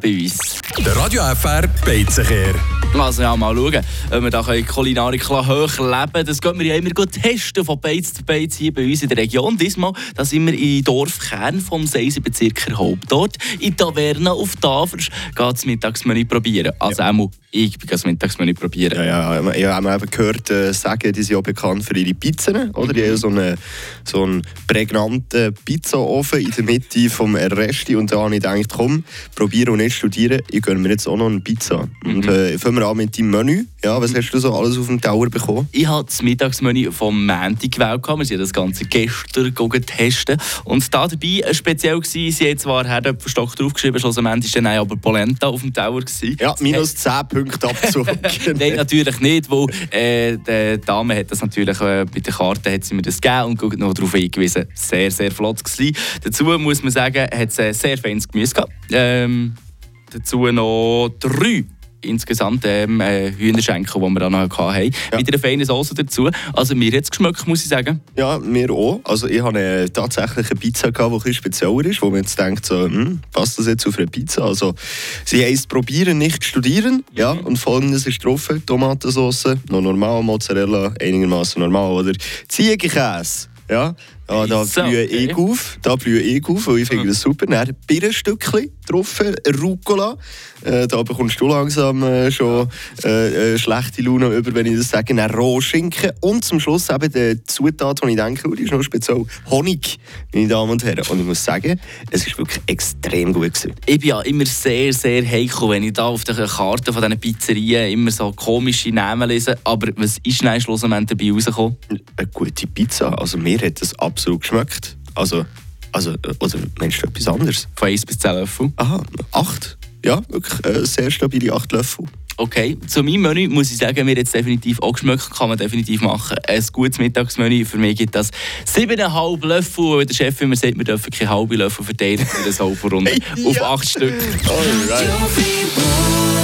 bei uns. Der Radio FR Beizenkehr. Also ja, mal schauen, ob wir da Kulinarik hoch leben können. Das gehen wir ja immer gut testen, von Beiz zu Beiz hier bei uns in der Region. Diesmal da sind wir im Dorfkern vom Seisenbezirker Hauptort. In Taverne auf Tafers geht das Mittagsmenü probieren. Also ja. auch ich bin das Mittagsmenü probieren. Ja, ja, ich habe eben gehört, äh, sagen, die sind auch bekannt für ihre Pizzen. Oder? Die haben so einen, so einen prägnanten Pizzaofen in der Mitte vom Resti. Und da habe ich gedacht, komm, probieren und nicht studieren. Ich gönne mir jetzt auch noch eine Pizza. Mhm. Und äh, fangen wir an mit deinem Menü. Ja, was hast du so alles auf dem Tower bekommen? Ich habe das Mittagsmenü vom Montag gewählt. Wir haben das Ganze gestern testen. Und da dabei speziell war, sie haben zwar Herdöpfelstock draufgeschrieben, schlussendlich war dann aber Polenta auf dem Tower. Gewesen. Ja, minus 10 Punkte Abzug. Nein, natürlich nicht, weil äh, die Dame hat das natürlich äh, bei der Karte hat sie mir das gegeben und noch darauf hingewiesen. Sehr, sehr flott gewesen. Dazu muss man sagen, hat es äh, sehr feines Gemüse gehabt. Ähm, dazu noch drei insgesamt ähm, äh, Hühnerschenkel, die wir dann noch hatten. Ja. Mit einer feinen Soße dazu. Also mir hat es geschmeckt, muss ich sagen. Ja, mir auch. Also ich habe eine, tatsächlich eine Pizza, gehabt, die ein bisschen spezieller ist, wo man jetzt denkt, so, hm, passt das jetzt auf eine Pizza? Also sie heisst «Probieren, nicht studieren». Ja, mhm. und folgendes ist drauf. Tomatensauce, noch normal, Mozzarella, einigermaßen normal, oder Ziegenkäse. Ja, ja, da blühe ich auf. Da blühe ich auf, weil ich finde das super. Dann Birnenstückchen drauf, Rucola. Äh, da bekommst du langsam äh, schon äh, äh, schlechte Laune über, wenn ich das sage. Dann Rohschinken und zum Schluss eben die Zutat, die ich denke, die ist noch speziell Honig, meine Damen und Herren. Und ich muss sagen, es ist wirklich extrem gut gewesen. Ich bin ja immer sehr, sehr heikel, wenn ich da auf der Karte von diesen Pizzerien immer so komische Namen lese. Aber was ist denn schlussendlich dabei rausgekommen? Eine gute Pizza. Also mir hat das absolut geschmeckt. Also, also oder meinst du etwas anderes? Von 1 bis 10 Löffel? Aha, 8. Ja, wirklich äh, sehr stabile 8 Löffel. Okay, zu meinem Menü muss ich sagen, mir jetzt definitiv auch geschmeckt, kann man definitiv machen. Ein gutes Mittagsmenü, für mich gibt das 7,5 Löffel, weil der Chef immer sagt, wir dürfen keine halbe Löffel verteilen, für eine Sauberrunde auf 8 Stück. Alright.